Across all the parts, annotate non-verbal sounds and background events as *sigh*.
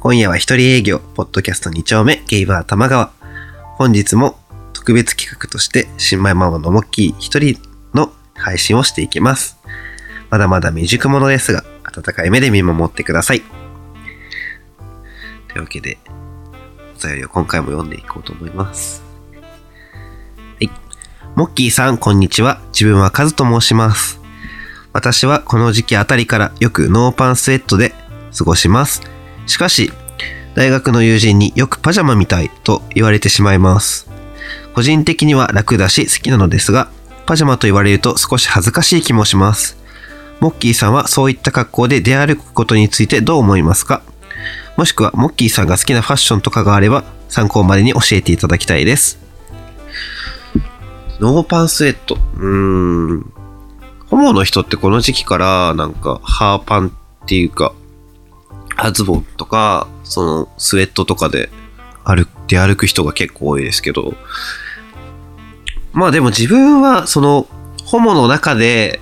今夜は一人営業、ポッドキャスト2丁目、ゲイバー玉川。本日も特別企画として、新米ママのモッキー一人の配信をしていきます。まだまだ未熟者ですが、温かい目で見守ってください。というわけで、お便りを今回も読んでいこうと思います。はい。モッキーさん、こんにちは。自分はカズと申します。私はこの時期あたりからよくノーパンスウェットで過ごします。しかし、大学の友人によくパジャマみたいと言われてしまいます。個人的には楽だし好きなのですが、パジャマと言われると少し恥ずかしい気もします。モッキーさんはそういった格好で出歩くことについてどう思いますか？もしくはモッキーさんが好きなファッションとかがあれば参考までに教えていただきたいです。ノーパンスウェット。うーん。ホモの人ってこの時期からなんかハーパンっていうか、ズボンとか、そのスウェットとかで歩く、出歩く人が結構多いですけど、まあでも自分はそのホモの中で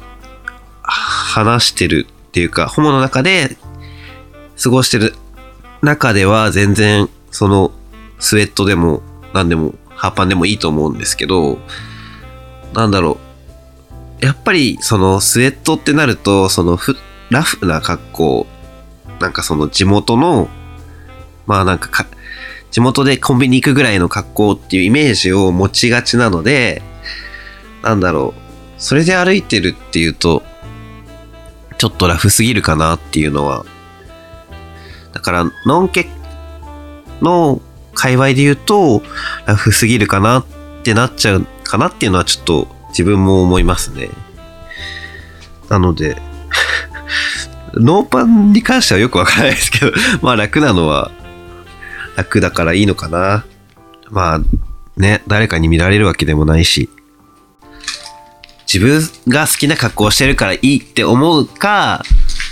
話してるっていうか、ホモの中で過ごしてる中では全然そのスウェットでも何でもハーパンでもいいと思うんですけど、なんだろう。やっぱりそのスウェットってなると、そのラフな格好、なんかその地元の、まあなんかか地元でコンビニ行くぐらいの格好っていうイメージを持ちがちなので、なんだろう。それで歩いてるっていうと、ちょっとラフすぎるかなっていうのは。だから、ノンケの界隈で言うと、ラフすぎるかなってなっちゃうかなっていうのはちょっと自分も思いますね。なので、ノーパンに関してはよくわからないですけど、*laughs* まあ楽なのは楽だからいいのかな。まあね、誰かに見られるわけでもないし、自分が好きな格好をしてるからいいって思うか、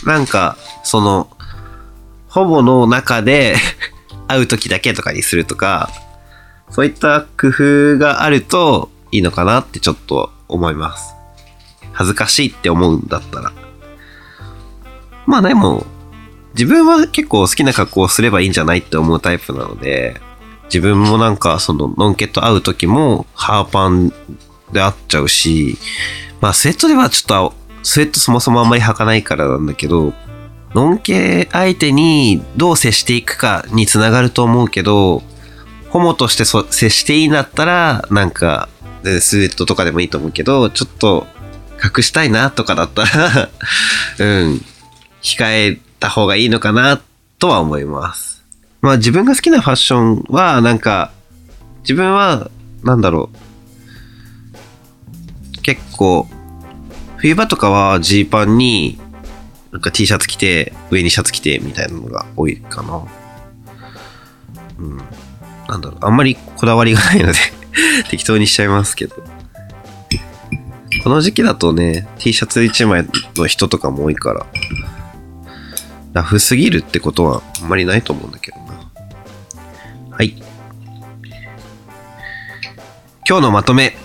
なんか、その、ほぼの中で *laughs* 会う時だけとかにするとか、そういった工夫があるといいのかなってちょっと思います。恥ずかしいって思うんだったら。まあでも、自分は結構好きな格好をすればいいんじゃないって思うタイプなので、自分もなんかそのノンケと会う時もハーパンで会っちゃうし、まあスウェットではちょっと、スウェットそもそもあんまり履かないからなんだけど、ノンケ相手にどう接していくかにつながると思うけど、ホモとして接していいんだったら、なんか、スウェットとかでもいいと思うけど、ちょっと隠したいなとかだったら、*laughs* うん、控えた方がいいのかなとは思います。まあ自分が好きなファッションは、なんか、自分は、なんだろう、結構、冬場とかはジーパンに、なんか T シャツ着て、上にシャツ着てみたいなのが多いかな。うん。なんだろう、あんまりこだわりがないので *laughs* 適当にしちゃいますけど。この時期だとね、T シャツ1枚の人とかも多いから、ラフすぎるってことはあんまりないと思うんだけどな。はい。今日のまとめ。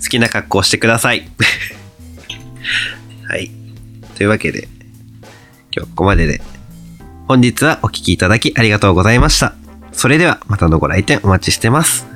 好きな格好をしてください。*laughs* はい。というわけで、今日ここまでで。本日はお聴きいただきありがとうございました。それではまたのご来店お待ちしてます。